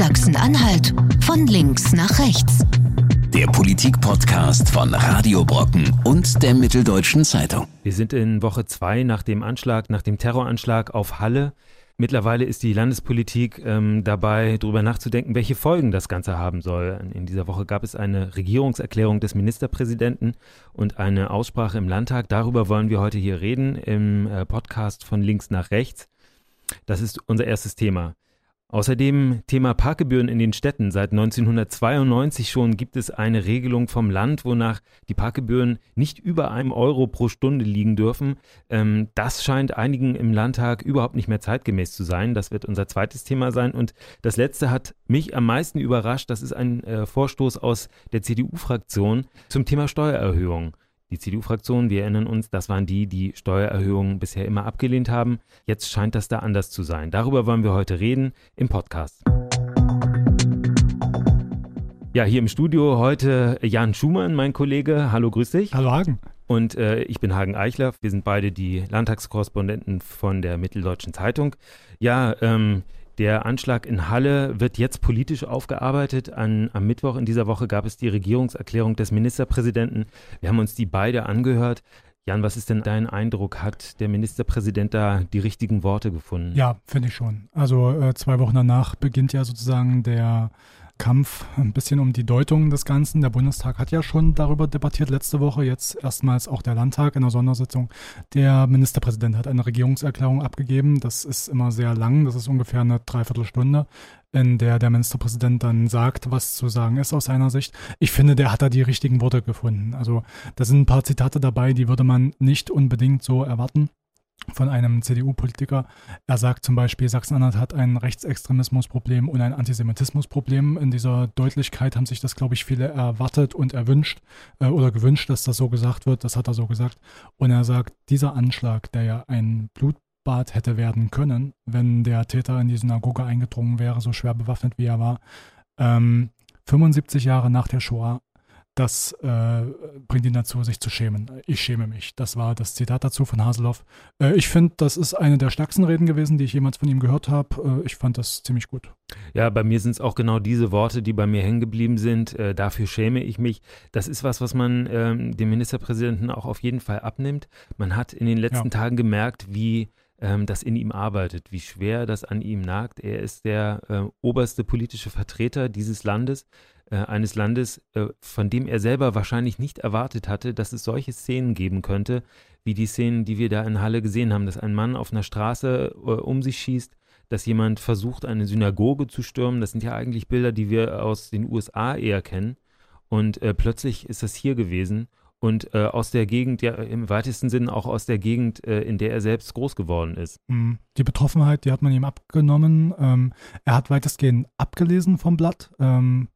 Sachsen-Anhalt von links nach rechts. Der Politik-Podcast von Radio Brocken und der Mitteldeutschen Zeitung. Wir sind in Woche zwei nach dem Anschlag, nach dem Terroranschlag auf Halle. Mittlerweile ist die Landespolitik ähm, dabei, darüber nachzudenken, welche Folgen das Ganze haben soll. In dieser Woche gab es eine Regierungserklärung des Ministerpräsidenten und eine Aussprache im Landtag. Darüber wollen wir heute hier reden im äh, Podcast von links nach rechts. Das ist unser erstes Thema. Außerdem Thema Parkgebühren in den Städten. Seit 1992 schon gibt es eine Regelung vom Land, wonach die Parkgebühren nicht über einem Euro pro Stunde liegen dürfen. Ähm, das scheint einigen im Landtag überhaupt nicht mehr zeitgemäß zu sein. Das wird unser zweites Thema sein. Und das letzte hat mich am meisten überrascht. Das ist ein äh, Vorstoß aus der CDU-Fraktion zum Thema Steuererhöhung. Die CDU-Fraktion, wir erinnern uns, das waren die, die Steuererhöhungen bisher immer abgelehnt haben. Jetzt scheint das da anders zu sein. Darüber wollen wir heute reden im Podcast. Ja, hier im Studio heute Jan Schumann, mein Kollege. Hallo, grüß dich. Hallo Hagen. Und äh, ich bin Hagen Eichler. Wir sind beide die Landtagskorrespondenten von der Mitteldeutschen Zeitung. Ja, ähm, der Anschlag in Halle wird jetzt politisch aufgearbeitet. An, am Mittwoch in dieser Woche gab es die Regierungserklärung des Ministerpräsidenten. Wir haben uns die beide angehört. Jan, was ist denn dein Eindruck? Hat der Ministerpräsident da die richtigen Worte gefunden? Ja, finde ich schon. Also äh, zwei Wochen danach beginnt ja sozusagen der Kampf ein bisschen um die Deutung des Ganzen. Der Bundestag hat ja schon darüber debattiert letzte Woche, jetzt erstmals auch der Landtag in der Sondersitzung. Der Ministerpräsident hat eine Regierungserklärung abgegeben. Das ist immer sehr lang, das ist ungefähr eine Dreiviertelstunde, in der der Ministerpräsident dann sagt, was zu sagen ist aus seiner Sicht. Ich finde, der hat da die richtigen Worte gefunden. Also da sind ein paar Zitate dabei, die würde man nicht unbedingt so erwarten von einem CDU-Politiker. Er sagt zum Beispiel, Sachsen-Anhalt hat ein Rechtsextremismusproblem und ein Antisemitismusproblem. In dieser Deutlichkeit haben sich das, glaube ich, viele erwartet und erwünscht äh, oder gewünscht, dass das so gesagt wird. Das hat er so gesagt. Und er sagt, dieser Anschlag, der ja ein Blutbad hätte werden können, wenn der Täter in die Synagoge eingedrungen wäre, so schwer bewaffnet wie er war, ähm, 75 Jahre nach der Shoah das äh, bringt ihn dazu, sich zu schämen. Ich schäme mich. Das war das Zitat dazu von Haseloff. Äh, ich finde, das ist eine der stärksten Reden gewesen, die ich jemals von ihm gehört habe. Äh, ich fand das ziemlich gut. Ja, bei mir sind es auch genau diese Worte, die bei mir hängen geblieben sind. Äh, dafür schäme ich mich. Das ist was, was man ähm, dem Ministerpräsidenten auch auf jeden Fall abnimmt. Man hat in den letzten ja. Tagen gemerkt, wie ähm, das in ihm arbeitet, wie schwer das an ihm nagt. Er ist der äh, oberste politische Vertreter dieses Landes äh, eines Landes, äh, von dem er selber wahrscheinlich nicht erwartet hatte, dass es solche Szenen geben könnte, wie die Szenen, die wir da in Halle gesehen haben, dass ein Mann auf einer Straße äh, um sich schießt, dass jemand versucht, eine Synagoge zu stürmen. Das sind ja eigentlich Bilder, die wir aus den USA eher kennen. Und äh, plötzlich ist das hier gewesen und äh, aus der Gegend, ja im weitesten Sinne auch aus der Gegend, äh, in der er selbst groß geworden ist. Mhm. Die Betroffenheit, die hat man ihm abgenommen. Ähm, er hat weitestgehend abgelesen vom Blatt. Ähm,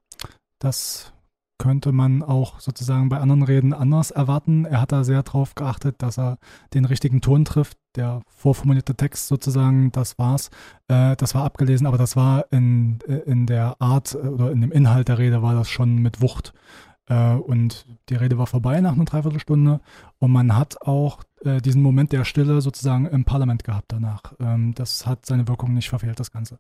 das könnte man auch sozusagen bei anderen Reden anders erwarten. Er hat da sehr darauf geachtet, dass er den richtigen Ton trifft. Der vorformulierte Text sozusagen, das war's. Äh, das war abgelesen, aber das war in, in der Art oder in dem Inhalt der Rede war das schon mit Wucht. Äh, und die Rede war vorbei nach einer Dreiviertelstunde und man hat auch äh, diesen Moment der Stille sozusagen im Parlament gehabt danach. Ähm, das hat seine Wirkung nicht verfehlt, das Ganze.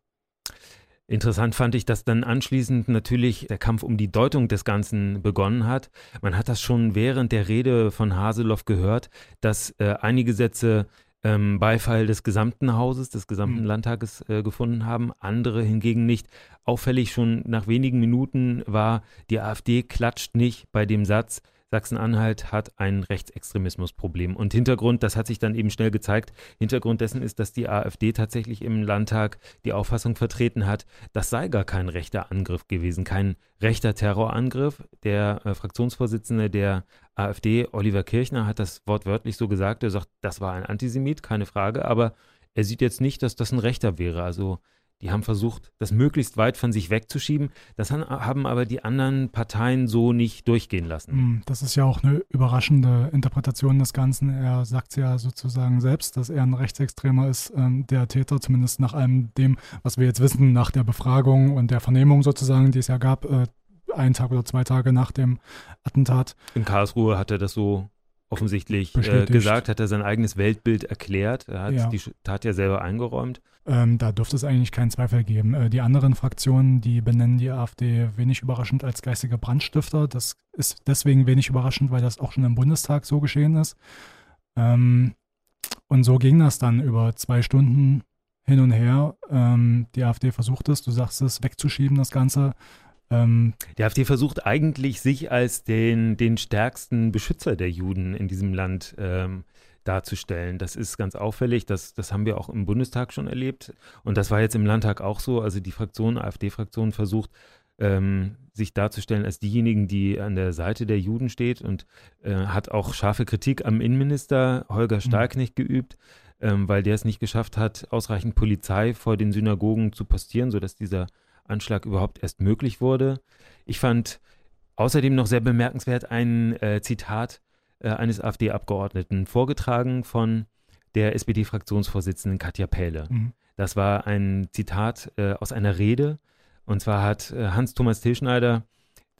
Interessant fand ich, dass dann anschließend natürlich der Kampf um die Deutung des Ganzen begonnen hat. Man hat das schon während der Rede von Haseloff gehört, dass äh, einige Sätze ähm, Beifall des gesamten Hauses, des gesamten mhm. Landtages äh, gefunden haben, andere hingegen nicht. Auffällig schon nach wenigen Minuten war, die AfD klatscht nicht bei dem Satz, Sachsen-Anhalt hat ein Rechtsextremismusproblem. Und Hintergrund, das hat sich dann eben schnell gezeigt, Hintergrund dessen ist, dass die AfD tatsächlich im Landtag die Auffassung vertreten hat, das sei gar kein rechter Angriff gewesen, kein rechter Terrorangriff. Der äh, Fraktionsvorsitzende der AfD, Oliver Kirchner, hat das wortwörtlich so gesagt. Er sagt, das war ein Antisemit, keine Frage, aber er sieht jetzt nicht, dass das ein Rechter wäre. Also die haben versucht, das möglichst weit von sich wegzuschieben. Das haben aber die anderen Parteien so nicht durchgehen lassen. Hm, das ist ja auch eine überraschende Interpretation des Ganzen. Er sagt ja sozusagen selbst, dass er ein Rechtsextremer ist, ähm, der Täter, zumindest nach allem dem, was wir jetzt wissen, nach der Befragung und der Vernehmung sozusagen, die es ja gab, äh, einen Tag oder zwei Tage nach dem Attentat. In Karlsruhe hat er das so offensichtlich äh, gesagt, hat er sein eigenes Weltbild erklärt. Er hat ja. die Tat ja selber eingeräumt. Ähm, da dürfte es eigentlich keinen Zweifel geben. Äh, die anderen Fraktionen, die benennen die AfD wenig überraschend als geistige Brandstifter. Das ist deswegen wenig überraschend, weil das auch schon im Bundestag so geschehen ist. Ähm, und so ging das dann über zwei Stunden hin und her. Ähm, die AfD versucht es, du sagst es, wegzuschieben, das Ganze. Ähm, die AfD versucht eigentlich, sich als den, den stärksten Beschützer der Juden in diesem Land ähm, darzustellen. Das ist ganz auffällig. Das, das haben wir auch im Bundestag schon erlebt. Und das war jetzt im Landtag auch so. Also die Fraktion, AfD-Fraktion versucht, ähm, sich darzustellen als diejenigen, die an der Seite der Juden steht und äh, hat auch scharfe Kritik am Innenminister Holger. Stahlknecht mhm. geübt, ähm, weil der es nicht geschafft hat, ausreichend Polizei vor den Synagogen zu postieren, sodass dieser Anschlag überhaupt erst möglich wurde. Ich fand außerdem noch sehr bemerkenswert ein äh, Zitat äh, eines AfD-Abgeordneten vorgetragen von der SPD-Fraktionsvorsitzenden Katja Pähle. Mhm. Das war ein Zitat äh, aus einer Rede. Und zwar hat äh, Hans-Thomas Tilschneider,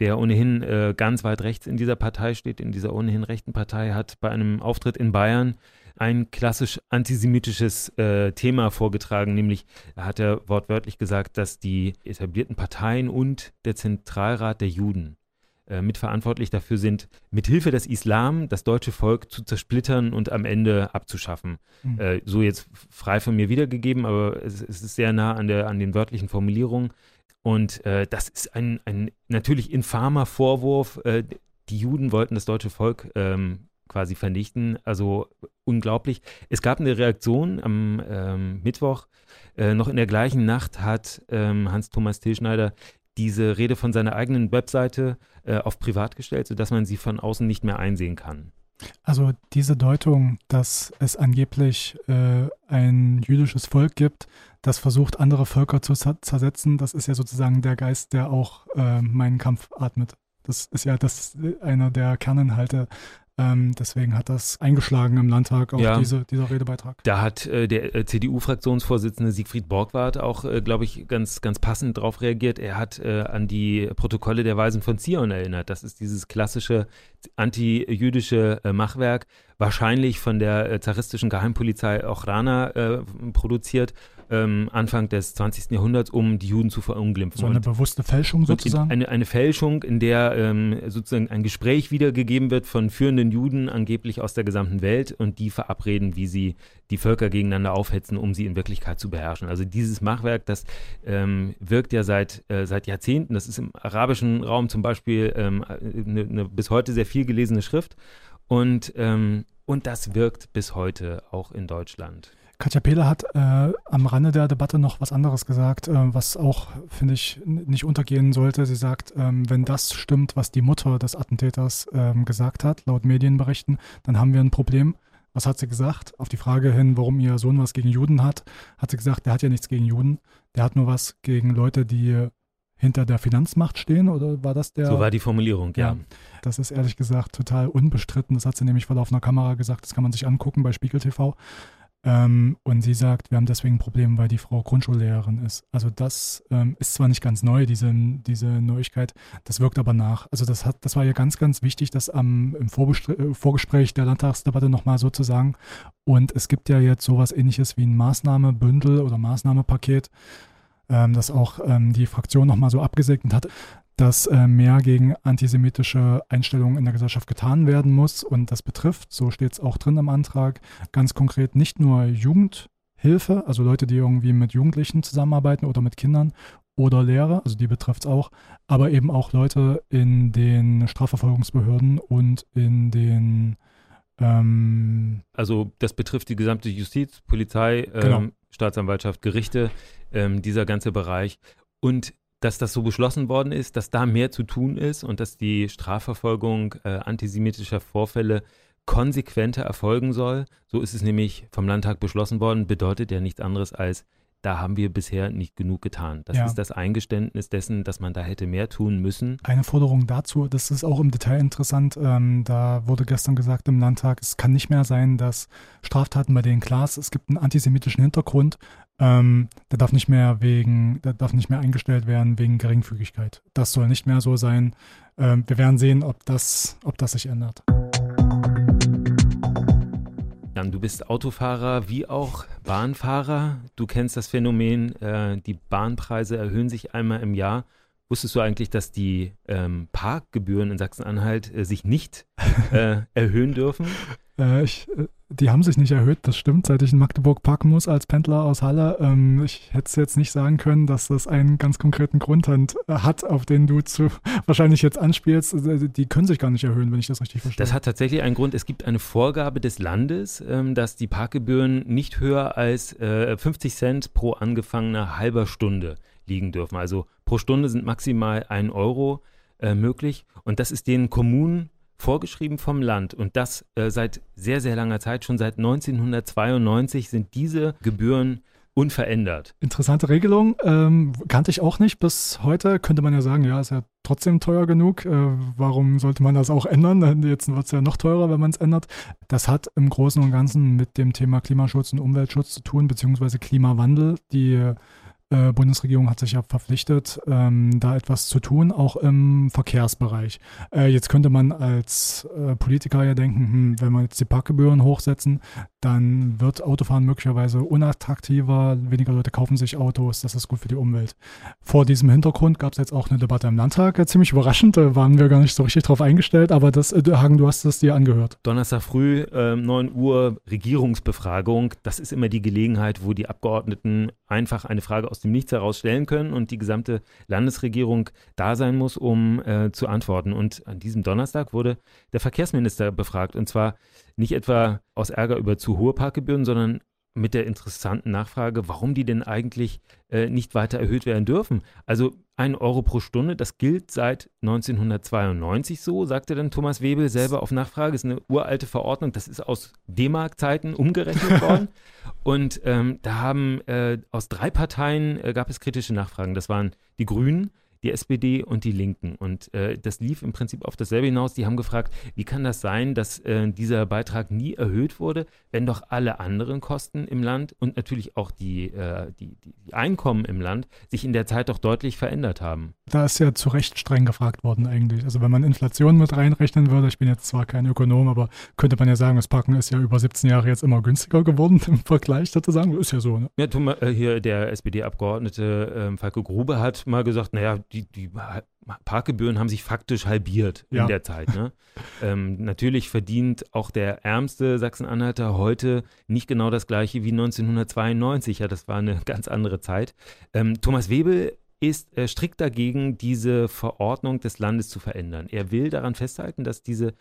der ohnehin äh, ganz weit rechts in dieser Partei steht, in dieser ohnehin rechten Partei, hat bei einem Auftritt in Bayern ein klassisch antisemitisches äh, Thema vorgetragen, nämlich hat er wortwörtlich gesagt, dass die etablierten Parteien und der Zentralrat der Juden äh, mitverantwortlich dafür sind, mithilfe des Islam das deutsche Volk zu zersplittern und am Ende abzuschaffen. Mhm. Äh, so jetzt frei von mir wiedergegeben, aber es, es, ist sehr nah an, der, an den wörtlichen Formulierungen. Und äh, das ist ein, ein natürlich infamer Vorwurf. Äh, die Juden wollten das deutsche Volk ähm, quasi vernichten. Also unglaublich. Es gab eine Reaktion am ähm, Mittwoch. Äh, noch in der gleichen Nacht hat ähm, Hans-Thomas Tilschneider diese Rede von seiner eigenen Webseite äh, auf privat gestellt, sodass man sie von außen nicht mehr einsehen kann. Also diese Deutung, dass es angeblich äh, ein jüdisches Volk gibt, das versucht, andere Völker zu zersetzen, das ist ja sozusagen der Geist, der auch äh, meinen Kampf atmet. Das ist ja das einer der Kerninhalte ähm, deswegen hat das eingeschlagen im Landtag, auch ja. diese, dieser Redebeitrag. Da hat äh, der äh, CDU-Fraktionsvorsitzende Siegfried Borgward auch, äh, glaube ich, ganz, ganz passend darauf reagiert. Er hat äh, an die Protokolle der Weisen von Zion erinnert. Das ist dieses klassische anti-jüdische äh, Machwerk, wahrscheinlich von der äh, zaristischen Geheimpolizei Ochrana produziert ähm, Anfang des 20. Jahrhunderts, um die Juden zu verunglimpfen. So eine und bewusste Fälschung sozusagen? Eine, eine Fälschung, in der ähm, sozusagen ein Gespräch wiedergegeben wird von führenden Juden, angeblich aus der gesamten Welt, und die verabreden, wie sie die Völker gegeneinander aufhetzen, um sie in Wirklichkeit zu beherrschen. Also dieses Machwerk, das ähm, wirkt ja seit, äh, seit Jahrzehnten. Das ist im arabischen Raum zum Beispiel ähm, eine, eine bis heute sehr viel gelesene Schrift. Und, ähm, und das wirkt bis heute auch in Deutschland. Katja Pehle hat äh, am Rande der Debatte noch was anderes gesagt, äh, was auch, finde ich, nicht untergehen sollte. Sie sagt, ähm, wenn das stimmt, was die Mutter des Attentäters ähm, gesagt hat, laut Medienberichten, dann haben wir ein Problem. Was hat sie gesagt? Auf die Frage hin, warum ihr Sohn was gegen Juden hat, hat sie gesagt, der hat ja nichts gegen Juden. Der hat nur was gegen Leute, die hinter der Finanzmacht stehen oder war das der? So war die Formulierung, ja. ja. Das ist ehrlich gesagt total unbestritten. Das hat sie nämlich vor laufender Kamera gesagt. Das kann man sich angucken bei Spiegel TV. Ähm, und sie sagt, wir haben deswegen ein Problem, weil die Frau Grundschullehrerin ist. Also das ähm, ist zwar nicht ganz neu, diese, diese Neuigkeit, das wirkt aber nach. Also das hat, das war ja ganz, ganz wichtig, das am, im äh, Vorgespräch der Landtagsdebatte nochmal so zu sagen. Und es gibt ja jetzt sowas ähnliches wie ein Maßnahmebündel oder Maßnahmepaket, ähm, das auch ähm, die Fraktion nochmal so abgesegnet hat dass äh, mehr gegen antisemitische Einstellungen in der Gesellschaft getan werden muss. Und das betrifft, so steht es auch drin im Antrag, ganz konkret nicht nur Jugendhilfe, also Leute, die irgendwie mit Jugendlichen zusammenarbeiten oder mit Kindern oder Lehrer, also die betrifft es auch, aber eben auch Leute in den Strafverfolgungsbehörden und in den ähm, also das betrifft die gesamte Justiz, Polizei, ähm, genau. Staatsanwaltschaft, Gerichte, ähm, dieser ganze Bereich. Und dass das so beschlossen worden ist, dass da mehr zu tun ist und dass die Strafverfolgung äh, antisemitischer Vorfälle konsequenter erfolgen soll. So ist es nämlich vom Landtag beschlossen worden, bedeutet ja nichts anderes als, da haben wir bisher nicht genug getan. Das ja. ist das Eingeständnis dessen, dass man da hätte mehr tun müssen. Eine Forderung dazu, das ist auch im Detail interessant, ähm, da wurde gestern gesagt im Landtag, es kann nicht mehr sein, dass Straftaten, bei denen klar ist, es gibt einen antisemitischen Hintergrund, ähm, der darf nicht mehr wegen, der darf nicht mehr eingestellt werden wegen Geringfügigkeit. Das soll nicht mehr so sein. Ähm, wir werden sehen, ob das, ob das sich ändert. Ja, Jan, du bist Autofahrer wie auch Bahnfahrer. Du kennst das Phänomen, äh, die Bahnpreise erhöhen sich einmal im Jahr. Wusstest du eigentlich, dass die ähm, Parkgebühren in Sachsen-Anhalt äh, sich nicht äh, erhöhen dürfen? Äh, ich, äh, die haben sich nicht erhöht, das stimmt, seit ich in Magdeburg parken muss als Pendler aus Halle. Ähm, ich hätte es jetzt nicht sagen können, dass das einen ganz konkreten Grund hat, auf den du zu, wahrscheinlich jetzt anspielst. Also, die können sich gar nicht erhöhen, wenn ich das richtig verstehe. Das hat tatsächlich einen Grund. Es gibt eine Vorgabe des Landes, ähm, dass die Parkgebühren nicht höher als äh, 50 Cent pro angefangener halber Stunde liegen dürfen. Also pro Stunde sind maximal ein Euro äh, möglich. Und das ist den Kommunen vorgeschrieben vom Land und das äh, seit sehr, sehr langer Zeit, schon seit 1992 sind diese Gebühren unverändert. Interessante Regelung, ähm, kannte ich auch nicht bis heute. Könnte man ja sagen, ja, ist ja trotzdem teuer genug. Äh, warum sollte man das auch ändern? Jetzt wird es ja noch teurer, wenn man es ändert. Das hat im Großen und Ganzen mit dem Thema Klimaschutz und Umweltschutz zu tun, beziehungsweise Klimawandel. Die äh, Bundesregierung hat sich ja verpflichtet, ähm, da etwas zu tun, auch im Verkehrsbereich. Äh, jetzt könnte man als äh, Politiker ja denken, hm, wenn wir jetzt die Parkgebühren hochsetzen, dann wird Autofahren möglicherweise unattraktiver, weniger Leute kaufen sich Autos, das ist gut für die Umwelt. Vor diesem Hintergrund gab es jetzt auch eine Debatte im Landtag, äh, ziemlich überraschend, da waren wir gar nicht so richtig drauf eingestellt, aber das, äh, Hagen, du hast es dir angehört. Donnerstag früh, äh, 9 Uhr, Regierungsbefragung, das ist immer die Gelegenheit, wo die Abgeordneten einfach eine Frage aus dem Nichts heraus stellen können und die gesamte Landesregierung da sein muss, um äh, zu antworten. Und an diesem Donnerstag wurde der Verkehrsminister befragt und zwar nicht etwa aus Ärger über zu hohe Parkgebühren, sondern mit der interessanten Nachfrage, warum die denn eigentlich äh, nicht weiter erhöht werden dürfen. Also ein Euro pro Stunde, das gilt seit 1992 so, sagte dann Thomas Webel selber auf Nachfrage. Das ist eine uralte Verordnung, das ist aus D-Mark-Zeiten umgerechnet worden. Und ähm, da haben äh, aus drei Parteien äh, gab es kritische Nachfragen. Das waren die Grünen, die SPD und die Linken. Und äh, das lief im Prinzip auf dasselbe hinaus. Die haben gefragt, wie kann das sein, dass äh, dieser Beitrag nie erhöht wurde, wenn doch alle anderen Kosten im Land und natürlich auch die, äh, die, die, Einkommen im Land sich in der Zeit doch deutlich verändert haben. Da ist ja zu Recht streng gefragt worden eigentlich. Also wenn man Inflation mit reinrechnen würde, ich bin jetzt zwar kein Ökonom, aber könnte man ja sagen, das Parken ist ja über 17 Jahre jetzt immer günstiger geworden im Vergleich sozusagen. Ist ja so. Ne? Ja, äh, hier der SPD-Abgeordnete ähm, Falco Grube hat mal gesagt, naja, die, die Parkgebühren haben sich faktisch halbiert ja. in der Zeit. Ne? ähm, natürlich verdient auch der ärmste Sachsen-Anhalter heute nicht genau das gleiche wie 1992. Ja, das war eine ganz andere Zeit. Ähm, Thomas Webel ist äh, strikt dagegen, diese Verordnung des Landes zu verändern. Er will daran festhalten, dass diese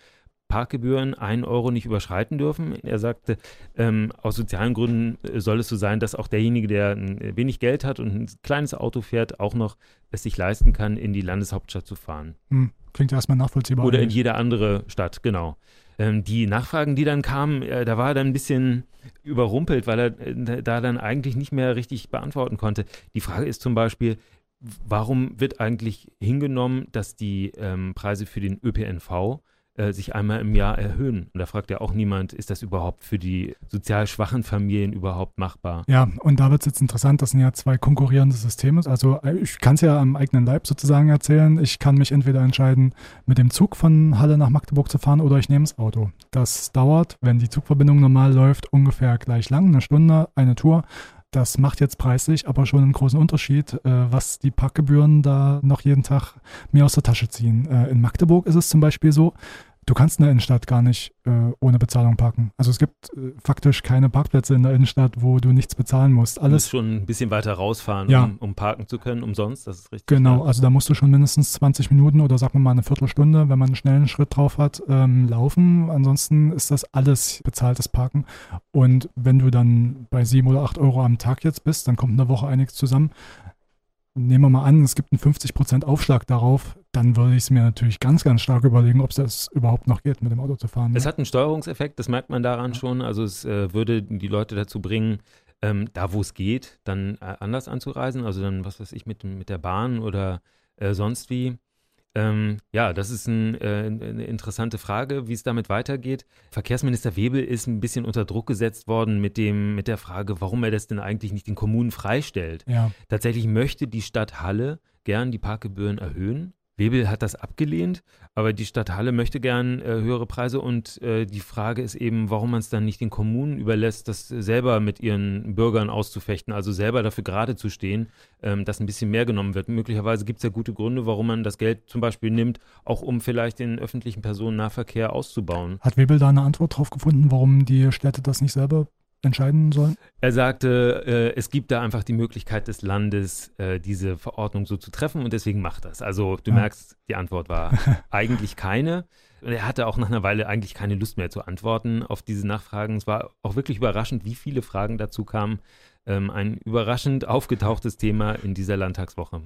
Parkgebühren einen Euro nicht überschreiten dürfen. Er sagte, ähm, aus sozialen Gründen äh, soll es so sein, dass auch derjenige, der äh, wenig Geld hat und ein kleines Auto fährt, auch noch es sich leisten kann, in die Landeshauptstadt zu fahren. Hm, klingt erstmal nachvollziehbar. Oder in jede andere Stadt, genau. Ähm, die Nachfragen, die dann kamen, äh, da war er dann ein bisschen überrumpelt, weil er äh, da dann eigentlich nicht mehr richtig beantworten konnte. Die Frage ist zum Beispiel, warum wird eigentlich hingenommen, dass die ähm, Preise für den ÖPNV äh, sich einmal im Jahr erhöhen. Und da fragt ja auch niemand, ist das überhaupt für die sozial schwachen Familien überhaupt machbar? Ja, und da wird es jetzt interessant, das sind ja zwei konkurrierende Systeme. Also äh, ich kann es ja am eigenen Leib sozusagen erzählen. Ich kann mich entweder entscheiden, mit dem Zug von Halle nach Magdeburg zu fahren oder ich nehme das Auto. Das dauert, wenn die Zugverbindung normal läuft, ungefähr gleich lang, eine Stunde, eine Tour. Das macht jetzt preislich aber schon einen großen Unterschied, äh, was die Parkgebühren da noch jeden Tag mir aus der Tasche ziehen. Äh, in Magdeburg ist es zum Beispiel so, du kannst in der Innenstadt gar nicht äh, ohne Bezahlung parken. Also es gibt äh, faktisch keine Parkplätze in der Innenstadt, wo du nichts bezahlen musst. Alles du musst schon ein bisschen weiter rausfahren, ja. um, um, parken zu können, umsonst, das ist richtig. Genau, also da musst du schon mindestens 20 Minuten oder sagen wir mal eine Viertelstunde, wenn man einen schnellen Schritt drauf hat, ähm, laufen. Ansonsten ist das alles bezahltes Parken. Und wenn du dann bei sieben oder acht Euro am Tag jetzt bist, dann kommt in der Woche einiges zusammen nehmen wir mal an, es gibt einen 50% Aufschlag darauf, dann würde ich es mir natürlich ganz, ganz stark überlegen, ob es überhaupt noch geht, mit dem Auto zu fahren. Es ja. hat einen Steuerungseffekt, das merkt man daran ja. schon. Also es äh, würde die Leute dazu bringen, ähm, da wo es geht, dann äh, anders anzureisen. Also dann, was weiß ich, mit, mit der Bahn oder äh, sonst wie. Ähm, ja, das ist ein, äh, eine interessante Frage, wie es damit weitergeht. Verkehrsminister Webel ist ein bisschen unter Druck gesetzt worden mit, dem, mit der Frage, warum er das denn eigentlich nicht den Kommunen freistellt. Ja. Tatsächlich möchte die Stadt Halle gern die Parkgebühren erhöhen. Webel hat das abgelehnt, aber die Stadt Halle möchte gern äh, höhere Preise und äh, die Frage ist eben, warum man es dann nicht den Kommunen überlässt, das selber mit ihren Bürgern auszufechten, also selber dafür gerade zu stehen, ähm, dass ein bisschen mehr genommen wird. Möglicherweise gibt es ja gute Gründe, warum man das Geld zum Beispiel nimmt, auch um vielleicht den öffentlichen Personennahverkehr auszubauen. Hat Webel da eine Antwort drauf gefunden, warum die Städte das nicht selber entscheiden sollen? Er sagte, äh, es gibt da einfach die Möglichkeit des Landes, äh, diese Verordnung so zu treffen und deswegen macht das. Also du ja. merkst, die Antwort war eigentlich keine. Er hatte auch nach einer Weile eigentlich keine Lust mehr zu antworten auf diese Nachfragen. Es war auch wirklich überraschend, wie viele Fragen dazu kamen. Ähm, ein überraschend aufgetauchtes Thema in dieser Landtagswoche.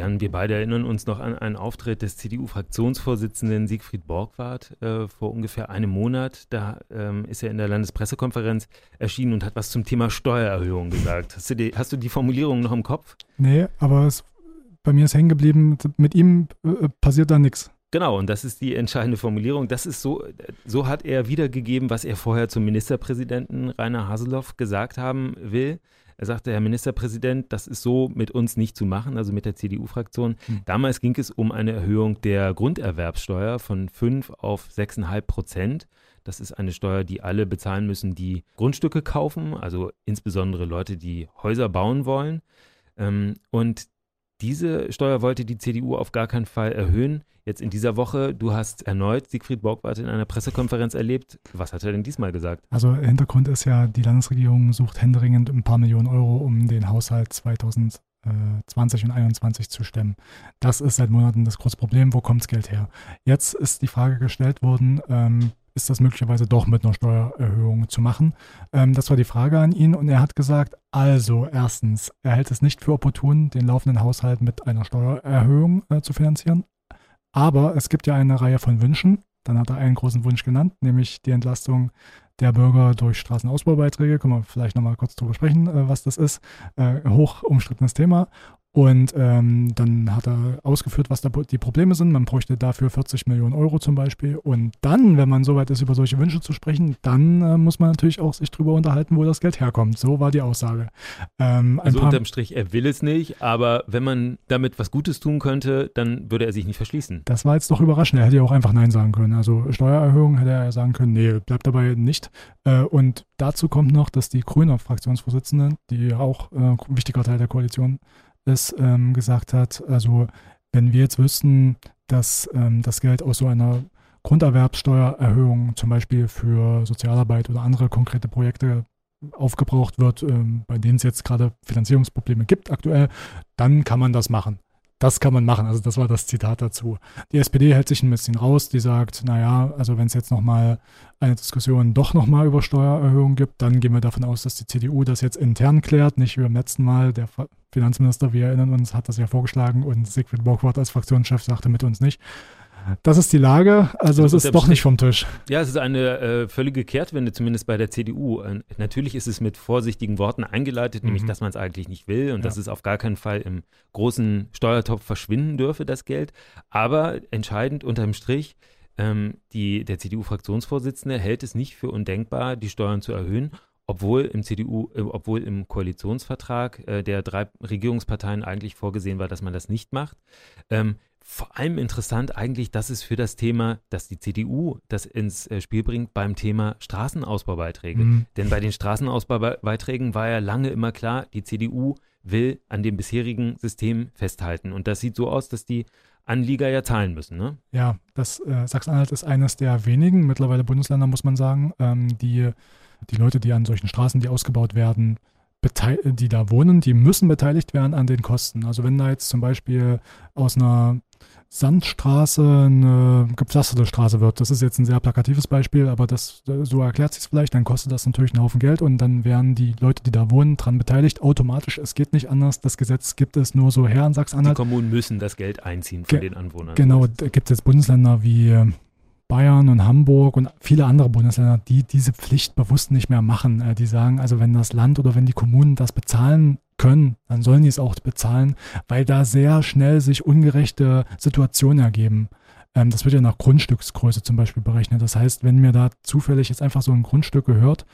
Jan, wir beide erinnern uns noch an einen Auftritt des CDU-Fraktionsvorsitzenden Siegfried Borgward äh, vor ungefähr einem Monat. Da ähm, ist er in der Landespressekonferenz erschienen und hat was zum Thema Steuererhöhung gesagt. Hast du die, hast du die Formulierung noch im Kopf? Nee, aber es, bei mir ist hängen geblieben, mit ihm äh, passiert da nichts. Genau, und das ist die entscheidende Formulierung. Das ist so, so hat er wiedergegeben, was er vorher zum Ministerpräsidenten Rainer Haseloff gesagt haben will. Er sagte, Herr Ministerpräsident, das ist so mit uns nicht zu machen, also mit der CDU-Fraktion. Mhm. Damals ging es um eine Erhöhung der Grunderwerbsteuer von 5 auf 6,5 Prozent. Das ist eine Steuer, die alle bezahlen müssen, die Grundstücke kaufen, also insbesondere Leute, die Häuser bauen wollen. Ähm, und diese Steuer wollte die CDU auf gar keinen Fall erhöhen. Jetzt in dieser Woche, du hast erneut Siegfried Borgwart in einer Pressekonferenz erlebt. Was hat er denn diesmal gesagt? Also Hintergrund ist ja, die Landesregierung sucht händeringend ein paar Millionen Euro, um den Haushalt 2020 und 2021 zu stemmen. Das ist seit Monaten das große Problem. Wo kommt das Geld her? Jetzt ist die Frage gestellt worden, ähm, ist das möglicherweise doch mit einer Steuererhöhung zu machen? Ähm, das war die Frage an ihn und er hat gesagt, also erstens, er hält es nicht für opportun, den laufenden Haushalt mit einer Steuererhöhung äh, zu finanzieren. Aber es gibt ja eine Reihe von Wünschen. Dann hat er einen großen Wunsch genannt, nämlich die Entlastung der Bürger durch Straßenausbaubeiträge. Können wir vielleicht nochmal kurz drüber sprechen, äh, was das ist. Äh, hoch umstrittenes Thema. Und ähm, dann hat er ausgeführt, was da die Probleme sind. Man bräuchte dafür 40 Millionen Euro zum Beispiel. Und dann, wenn man soweit ist, über solche Wünsche zu sprechen, dann äh, muss man natürlich auch sich drüber unterhalten, wo das Geld herkommt. So war die Aussage. Ähm, also unterm Strich, er will es nicht, aber wenn man damit was Gutes tun könnte, dann würde er sich nicht verschließen. Das war jetzt doch überraschend. Er hätte ja auch einfach Nein sagen können. Also Steuererhöhung hätte er ja sagen können, nee, bleibt dabei nicht. Äh, und dazu kommt noch, dass die grüne Fraktionsvorsitzende, die auch äh, wichtiger Teil der Koalition es ähm, gesagt hat, also wenn wir jetzt wüssten, dass ähm, das Geld aus so einer Grunderwerbsteuererhöhung zum Beispiel für Sozialarbeit oder andere konkrete Projekte aufgebraucht wird, ähm, bei denen es jetzt gerade Finanzierungsprobleme gibt aktuell, dann kann man das machen. Das kann man machen. Also das war das Zitat dazu. Die SPD hält sich ein bisschen raus. Die sagt, naja, also wenn es jetzt nochmal eine Diskussion doch nochmal über Steuererhöhungen gibt, dann gehen wir davon aus, dass die CDU das jetzt intern klärt, nicht wie beim letzten Mal. Der Finanzminister, wir erinnern uns, hat das ja vorgeschlagen und Sigrid Borgwart als Fraktionschef sagte mit uns nicht. Das ist die Lage. Also es ist doch nicht vom Tisch. Ja, es ist eine äh, völlige Kehrtwende, zumindest bei der CDU. Äh, natürlich ist es mit vorsichtigen Worten eingeleitet, mhm. nämlich, dass man es eigentlich nicht will und ja. dass es auf gar keinen Fall im großen Steuertopf verschwinden dürfe, das Geld. Aber entscheidend unterm Strich, ähm, die, der CDU-Fraktionsvorsitzende hält es nicht für undenkbar, die Steuern zu erhöhen obwohl im CDU, äh, obwohl im Koalitionsvertrag äh, der drei Regierungsparteien eigentlich vorgesehen war, dass man das nicht macht. Ähm, vor allem interessant eigentlich, dass es für das Thema, dass die CDU das ins äh, Spiel bringt beim Thema Straßenausbaubeiträge. Mhm. Denn bei den Straßenausbaubeiträgen war ja lange immer klar, die CDU will an dem bisherigen System festhalten. Und das sieht so aus, dass die Anlieger ja zahlen müssen, ne? Ja, das äh, Sachsen-Anhalt ist eines der wenigen, mittlerweile Bundesländer, muss man sagen, ähm, die, die Leute, die an solchen Straßen, die ausgebaut werden, die da wohnen, die müssen beteiligt werden an den Kosten. Also wenn da jetzt zum Beispiel aus einer Sandstraße eine gepflasterte Straße wird. Das ist jetzt ein sehr plakatives Beispiel, aber das, so erklärt sich es vielleicht. Dann kostet das natürlich einen Haufen Geld und dann werden die Leute, die da wohnen, dran beteiligt. Automatisch. Es geht nicht anders. Das Gesetz gibt es nur so her in Sachsen-Anhalt. Die Kommunen müssen das Geld einziehen von Ge den Anwohnern. Genau. Da gibt es jetzt Bundesländer wie Bayern und Hamburg und viele andere Bundesländer, die diese Pflicht bewusst nicht mehr machen. Äh, die sagen, also wenn das Land oder wenn die Kommunen das bezahlen können, dann sollen die es auch bezahlen, weil da sehr schnell sich ungerechte Situationen ergeben. Ähm, das wird ja nach Grundstücksgröße zum Beispiel berechnet. Das heißt, wenn mir da zufällig jetzt einfach so ein Grundstück gehört,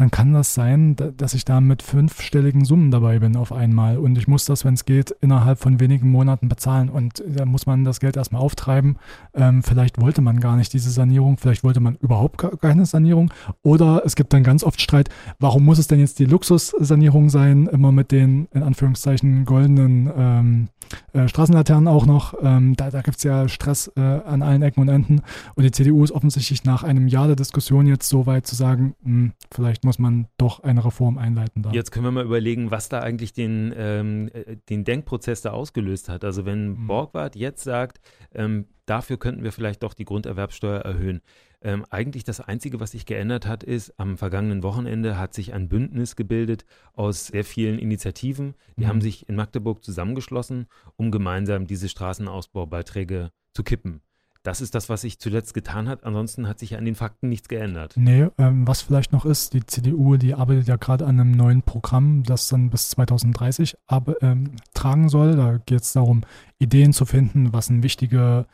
dann kann das sein, dass ich da mit fünfstelligen Summen dabei bin auf einmal. Und ich muss das, wenn es geht, innerhalb von wenigen Monaten bezahlen. Und da muss man das Geld erstmal auftreiben. Ähm, vielleicht wollte man gar nicht diese Sanierung, vielleicht wollte man überhaupt keine Sanierung. Oder es gibt dann ganz oft Streit, warum muss es denn jetzt die Luxussanierung sein, immer mit den in Anführungszeichen goldenen ähm, äh, Straßenlaternen auch noch. Ähm, da da gibt es ja Stress äh, an allen Ecken und Enden. Und die CDU ist offensichtlich nach einem Jahr der Diskussion jetzt so weit zu sagen, mh, hm, vielleicht muss man doch eine Reform einleiten. Da. Jetzt können wir mal überlegen, was da eigentlich den, ähm, äh, den Denkprozess da ausgelöst hat. Also wenn mhm. Borgward jetzt sagt, ähm, dafür könnten wir vielleicht doch die Grunderwerbsteuer erhöhen. Ähm, eigentlich das Einzige, was sich geändert hat, ist, am vergangenen Wochenende hat sich ein Bündnis gebildet aus sehr vielen Initiativen. Die mhm. haben sich in Magdeburg zusammengeschlossen, um gemeinsam diese Straßenausbaubeiträge zu kippen. Das ist das, was sich zuletzt getan hat. Ansonsten hat sich an den Fakten nichts geändert. Nee, ähm, was vielleicht noch ist, die CDU, die arbeitet ja gerade an einem neuen Programm, das dann bis 2030 ab, ähm, tragen soll. Da geht es darum, Ideen zu finden, was ein wichtige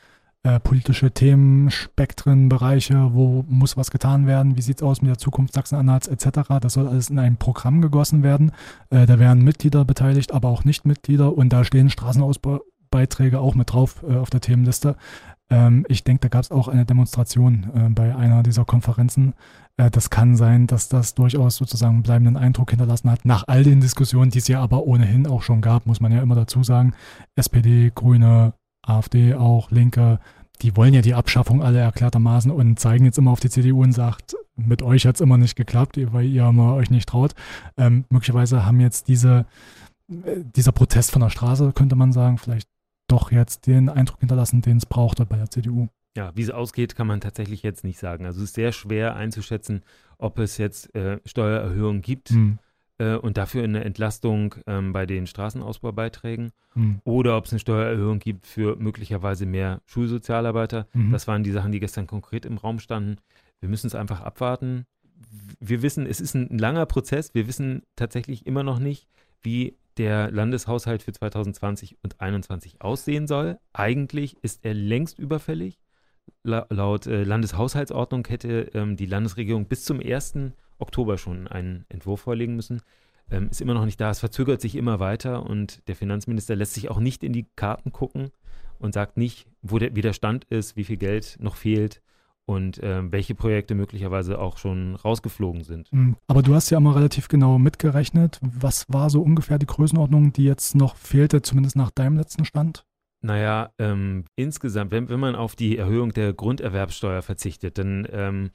äh, politische Themen, Spektren, Bereiche, wo muss was getan werden, wie sieht es aus mit der Zukunft Sachsen-Anhalts etc. Das soll alles in ein Programm gegossen werden. Äh, da werden Mitglieder beteiligt, aber auch Nichtmitglieder und da stehen Straßenausbaubeiträge auch mit drauf äh, auf der Themenliste. Ähm, ich denke, da gab es auch eine Demonstration äh, bei einer dieser Konferenzen. Äh, das kann sein, dass das durchaus sozusagen einen bleibenden Eindruck hinterlassen hat. Nach all den Diskussionen, die es ja aber ohnehin auch schon gab, muss man ja immer dazu sagen. SPD, Grüne, AfD auch, Linke, die wollen ja die Abschaffung alle erklärtermaßen und zeigen jetzt immer auf die CDU und sagt, mit euch hat es immer nicht geklappt, weil ihr immer euch nicht traut. Ähm, möglicherweise haben jetzt diese, äh, dieser Protest von der Straße, könnte man sagen, vielleicht doch jetzt den Eindruck hinterlassen, den es brauchte bei der CDU. Ja, wie es ausgeht, kann man tatsächlich jetzt nicht sagen. Also es ist sehr schwer einzuschätzen, ob es jetzt äh, Steuererhöhungen gibt. Hm äh, und dafür eine Entlastung ähm, bei den Straßenausbaubeiträgen mhm. oder ob es eine Steuererhöhung gibt für möglicherweise mehr Schulsozialarbeiter. Mhm. Das waren die Sachen, die gestern konkret im Raum standen. Wir müssen es einfach abwarten. Wir wissen, es ist ein langer Prozess. Wir wissen tatsächlich immer noch nicht, wie der Landeshaushalt für 2020 und 2021 aussehen soll. Eigentlich ist er längst überfällig. La laut äh, Landeshaushaltsordnung hätte ähm, die Landesregierung bis zum 1. Oktober schon einen Entwurf vorlegen müssen. Ähm, ist immer noch nicht da. Es verzögert sich immer weiter und der Finanzminister lässt sich auch nicht in die Karten gucken und sagt nicht, wo der Widerstand ist, wie viel Geld noch fehlt und äh, welche Projekte möglicherweise auch schon rausgeflogen sind. Hm, aber du hast ja immer relativ genau mitgerechnet. Was war so ungefähr die Größenordnung, die jetzt noch fehlte, zumindest nach deinem letzten Stand? Naja, ähm, insgesamt, wenn, wenn man auf die Erhöhung der Grunderwerbsteuer verzichtet, dann ähm,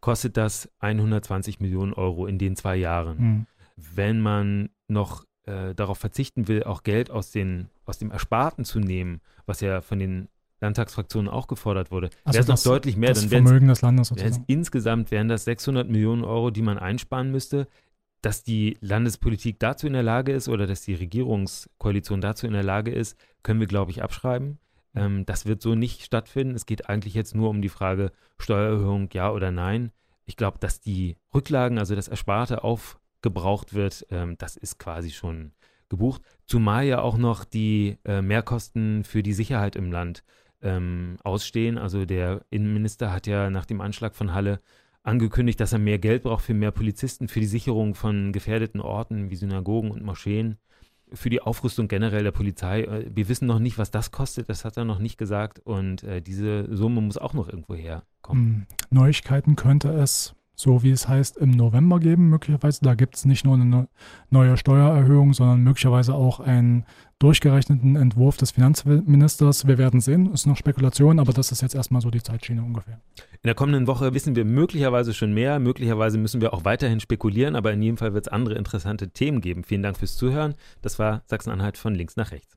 kostet das 120 Millionen Euro in den zwei Jahren. Mhm. Wenn man noch äh, darauf verzichten will, auch Geld aus, den, aus dem Ersparten zu nehmen, was ja von den Landtagsfraktionen auch gefordert wurde, also wäre es noch deutlich mehr. Das dann Vermögen des Landes sozusagen. Insgesamt wären das 600 Millionen Euro, die man einsparen müsste. Dass die Landespolitik dazu in der Lage ist oder dass die Regierungskoalition dazu in der Lage ist, können wir, glaube ich, abschreiben. Ähm, das wird so nicht stattfinden. Es geht eigentlich jetzt nur um die Frage Steuererhöhung, ja oder nein. Ich glaube, dass die Rücklagen, also das Ersparte aufgebraucht wird, ähm, das ist quasi schon gebucht. Zumal ja auch noch die äh, Mehrkosten für die Sicherheit im Land ähm, ausstehen. Also der Innenminister hat ja nach dem Anschlag von Halle angekündigt, dass er mehr Geld braucht für mehr Polizisten, für die Sicherung von gefährdeten Orten wie Synagogen und Moscheen für die Aufrüstung generell der Polizei. Äh, wir wissen noch nicht, was das kostet, das hat er noch nicht gesagt. Und äh, diese Summe muss auch noch irgendwo herkommen. Hm, Neuigkeiten könnte es, so wie es heißt, im November geben, möglicherweise. Da gibt es nicht nur eine neue Steuererhöhung, sondern möglicherweise auch einen durchgerechneten Entwurf des Finanzministers. Wir werden sehen, ist noch Spekulation, aber das ist jetzt erstmal so die Zeitschiene ungefähr. In der kommenden Woche wissen wir möglicherweise schon mehr, möglicherweise müssen wir auch weiterhin spekulieren, aber in jedem Fall wird es andere interessante Themen geben. Vielen Dank fürs Zuhören. Das war Sachsen-Anhalt von links nach rechts.